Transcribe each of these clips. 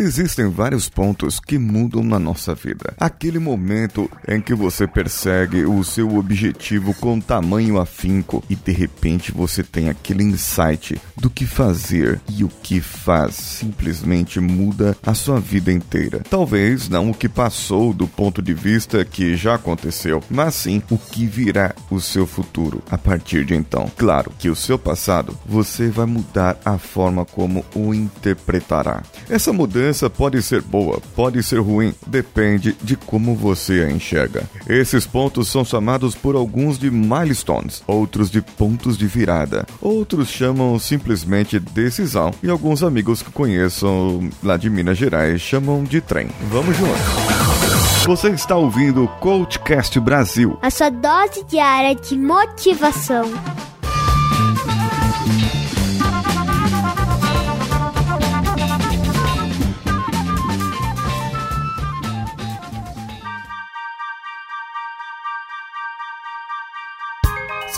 Existem vários pontos que mudam na nossa vida. Aquele momento em que você persegue o seu objetivo com tamanho afinco e de repente você tem aquele insight do que fazer e o que faz simplesmente muda a sua vida inteira. Talvez não o que passou do ponto de vista que já aconteceu, mas sim o que virá o seu futuro a partir de então. Claro que o seu passado você vai mudar a forma como o interpretará. Essa mudança pode ser boa, pode ser ruim, depende de como você a enxerga. Esses pontos são chamados por alguns de milestones, outros de pontos de virada, outros chamam simplesmente decisão e alguns amigos que conheçam lá de Minas Gerais chamam de trem. Vamos juntos. Você está ouvindo o Coachcast Brasil. A sua dose diária de motivação.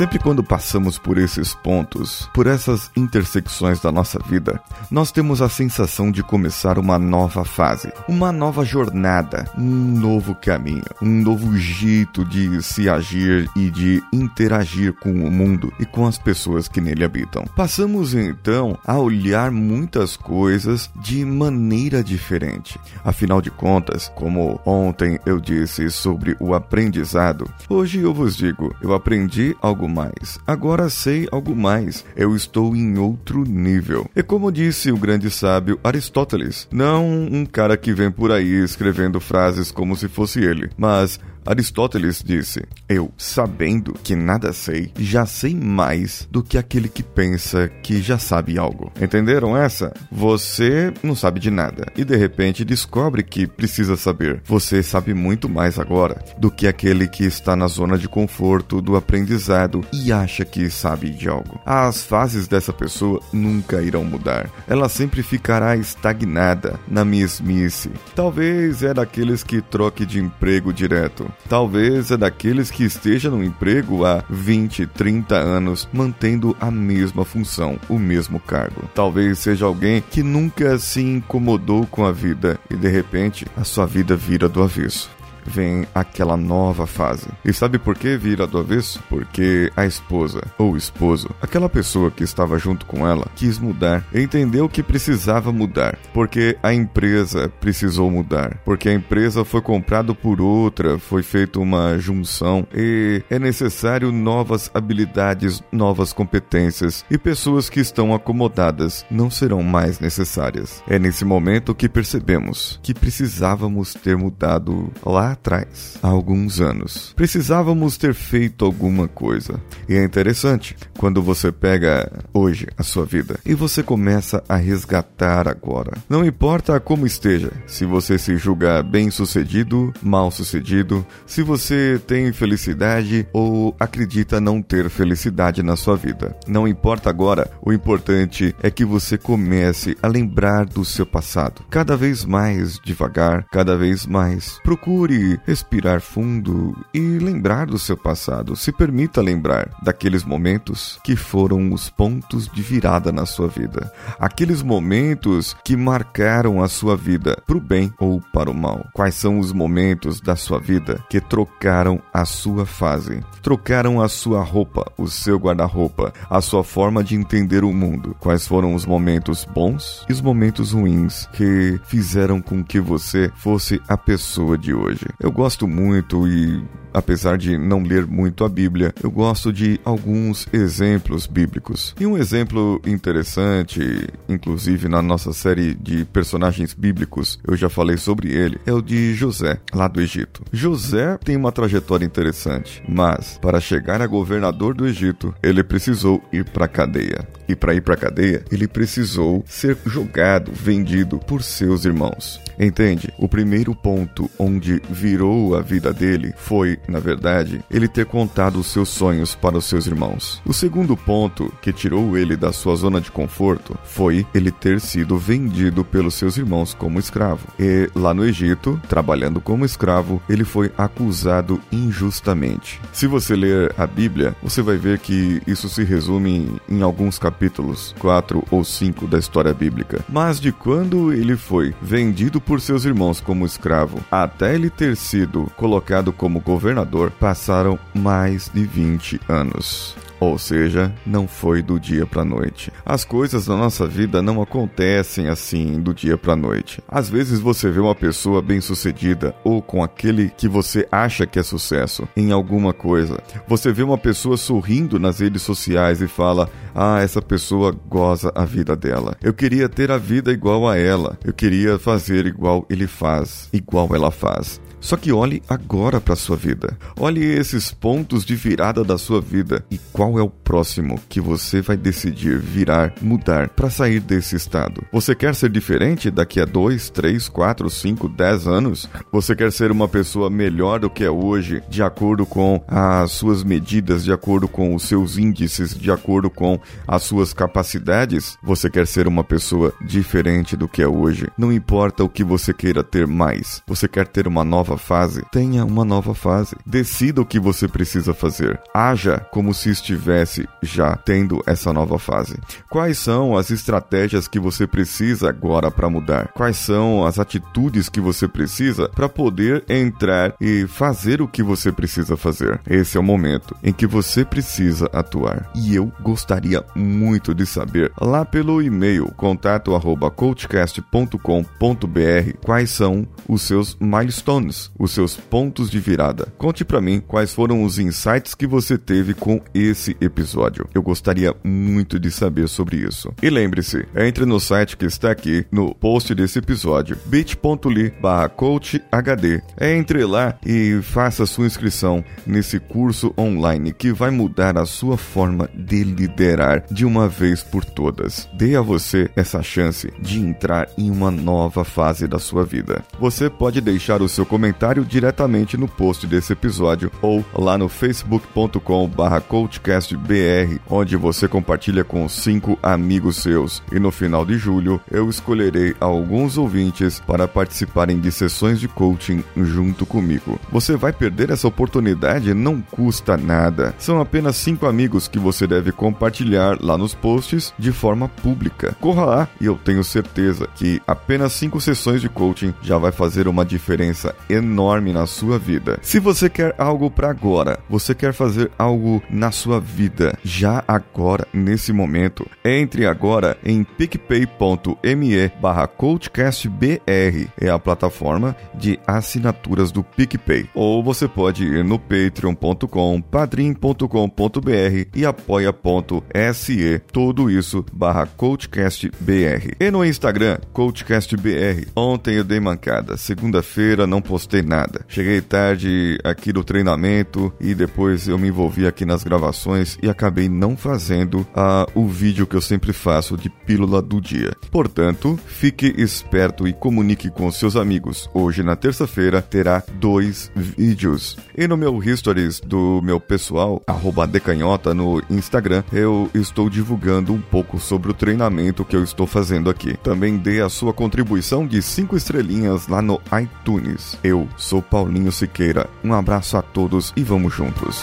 Sempre quando passamos por esses pontos, por essas intersecções da nossa vida, nós temos a sensação de começar uma nova fase, uma nova jornada, um novo caminho, um novo jeito de se agir e de interagir com o mundo e com as pessoas que nele habitam. Passamos então a olhar muitas coisas de maneira diferente. Afinal de contas, como ontem eu disse sobre o aprendizado, hoje eu vos digo, eu aprendi algo mais. Agora sei algo mais. Eu estou em outro nível. E como disse o grande sábio Aristóteles, não um cara que vem por aí escrevendo frases como se fosse ele, mas Aristóteles disse: Eu, sabendo que nada sei, já sei mais do que aquele que pensa que já sabe algo. Entenderam essa? Você não sabe de nada e de repente descobre que precisa saber. Você sabe muito mais agora do que aquele que está na zona de conforto do aprendizado e acha que sabe de algo. As fases dessa pessoa nunca irão mudar. Ela sempre ficará estagnada na mesmice. Talvez é daqueles que troque de emprego direto Talvez é daqueles que esteja no emprego há 20, 30 anos, mantendo a mesma função, o mesmo cargo. Talvez seja alguém que nunca se incomodou com a vida e de repente a sua vida vira do avesso vem aquela nova fase. E sabe por que vira do avesso? Porque a esposa ou esposo, aquela pessoa que estava junto com ela, quis mudar, entendeu que precisava mudar, porque a empresa precisou mudar, porque a empresa foi comprada por outra, foi feita uma junção e é necessário novas habilidades, novas competências e pessoas que estão acomodadas não serão mais necessárias. É nesse momento que percebemos que precisávamos ter mudado lá atrás, há alguns anos. Precisávamos ter feito alguma coisa. E é interessante quando você pega hoje a sua vida e você começa a resgatar agora. Não importa como esteja, se você se julga bem sucedido, mal sucedido, se você tem felicidade ou acredita não ter felicidade na sua vida. Não importa agora, o importante é que você comece a lembrar do seu passado. Cada vez mais devagar, cada vez mais. Procure respirar fundo e lembrar do seu passado. Se permita lembrar daqueles momentos que foram os pontos de virada na sua vida. Aqueles momentos que marcaram a sua vida para o bem ou para o mal. Quais são os momentos da sua vida que trocaram a sua fase, trocaram a sua roupa, o seu guarda-roupa, a sua forma de entender o mundo? Quais foram os momentos bons e os momentos ruins que fizeram com que você fosse a pessoa de hoje? Eu gosto muito e apesar de não ler muito a Bíblia, eu gosto de alguns exemplos bíblicos. E um exemplo interessante, inclusive na nossa série de personagens bíblicos, eu já falei sobre ele, é o de José, lá do Egito. José tem uma trajetória interessante, mas para chegar a governador do Egito, ele precisou ir para a cadeia. E para ir para a cadeia, ele precisou ser jogado, vendido por seus irmãos. Entende? O primeiro ponto onde virou a vida dele foi na verdade, ele ter contado os seus sonhos para os seus irmãos. O segundo ponto que tirou ele da sua zona de conforto foi ele ter sido vendido pelos seus irmãos como escravo. E lá no Egito, trabalhando como escravo, ele foi acusado injustamente. Se você ler a Bíblia, você vai ver que isso se resume em alguns capítulos, 4 ou 5 da história bíblica. Mas de quando ele foi vendido por seus irmãos como escravo até ele ter sido colocado como governador, passaram mais de 20 anos. Ou seja, não foi do dia para noite. As coisas na nossa vida não acontecem assim do dia para noite. Às vezes você vê uma pessoa bem-sucedida ou com aquele que você acha que é sucesso em alguma coisa. Você vê uma pessoa sorrindo nas redes sociais e fala: "Ah, essa pessoa goza a vida dela. Eu queria ter a vida igual a ela. Eu queria fazer igual ele faz, igual ela faz." Só que olhe agora para sua vida. Olhe esses pontos de virada da sua vida e qual é o próximo que você vai decidir virar, mudar para sair desse estado. Você quer ser diferente daqui a 2, 3, 4, 5, 10 anos? Você quer ser uma pessoa melhor do que é hoje, de acordo com as suas medidas, de acordo com os seus índices, de acordo com as suas capacidades? Você quer ser uma pessoa diferente do que é hoje? Não importa o que você queira ter mais. Você quer ter uma nova nova fase, tenha uma nova fase. Decida o que você precisa fazer. Haja como se estivesse já tendo essa nova fase. Quais são as estratégias que você precisa agora para mudar? Quais são as atitudes que você precisa para poder entrar e fazer o que você precisa fazer? Esse é o momento em que você precisa atuar. E eu gostaria muito de saber lá pelo e-mail contato@coachcast.com.br quais são os seus milestones os seus pontos de virada. Conte para mim quais foram os insights que você teve com esse episódio. Eu gostaria muito de saber sobre isso. E lembre-se, entre no site que está aqui no post desse episódio, bit.ly coachhd. Entre lá e faça sua inscrição nesse curso online que vai mudar a sua forma de liderar de uma vez por todas. Dê a você essa chance de entrar em uma nova fase da sua vida. Você pode deixar o seu comentário comentário diretamente no post desse episódio ou lá no facebook.com/coachcastbr, onde você compartilha com cinco amigos seus. E no final de julho eu escolherei alguns ouvintes para participarem de sessões de coaching junto comigo. Você vai perder essa oportunidade? Não custa nada. São apenas cinco amigos que você deve compartilhar lá nos posts de forma pública. Corra lá e eu tenho certeza que apenas cinco sessões de coaching já vai fazer uma diferença enorme na sua vida. Se você quer algo para agora, você quer fazer algo na sua vida, já agora, nesse momento, entre agora em picpay.me barra coachcastbr, é a plataforma de assinaturas do PicPay. Ou você pode ir no patreon.com, padrim.com.br e apoia.se, tudo isso barra coachcastbr. E no Instagram, coachcastbr. Ontem eu dei mancada, segunda-feira não postei postei nada. Cheguei tarde aqui do treinamento e depois eu me envolvi aqui nas gravações e acabei não fazendo uh, o vídeo que eu sempre faço de pílula do dia. Portanto, fique esperto e comunique com seus amigos. Hoje, na terça-feira, terá dois vídeos. E no meu stories do meu pessoal, decanhota no Instagram, eu estou divulgando um pouco sobre o treinamento que eu estou fazendo aqui. Também dê a sua contribuição de 5 estrelinhas lá no iTunes. Eu sou Paulinho Siqueira. Um abraço a todos e vamos juntos.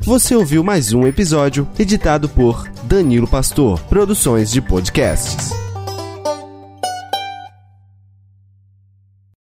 Você ouviu mais um episódio editado por Danilo Pastor, Produções de Podcasts.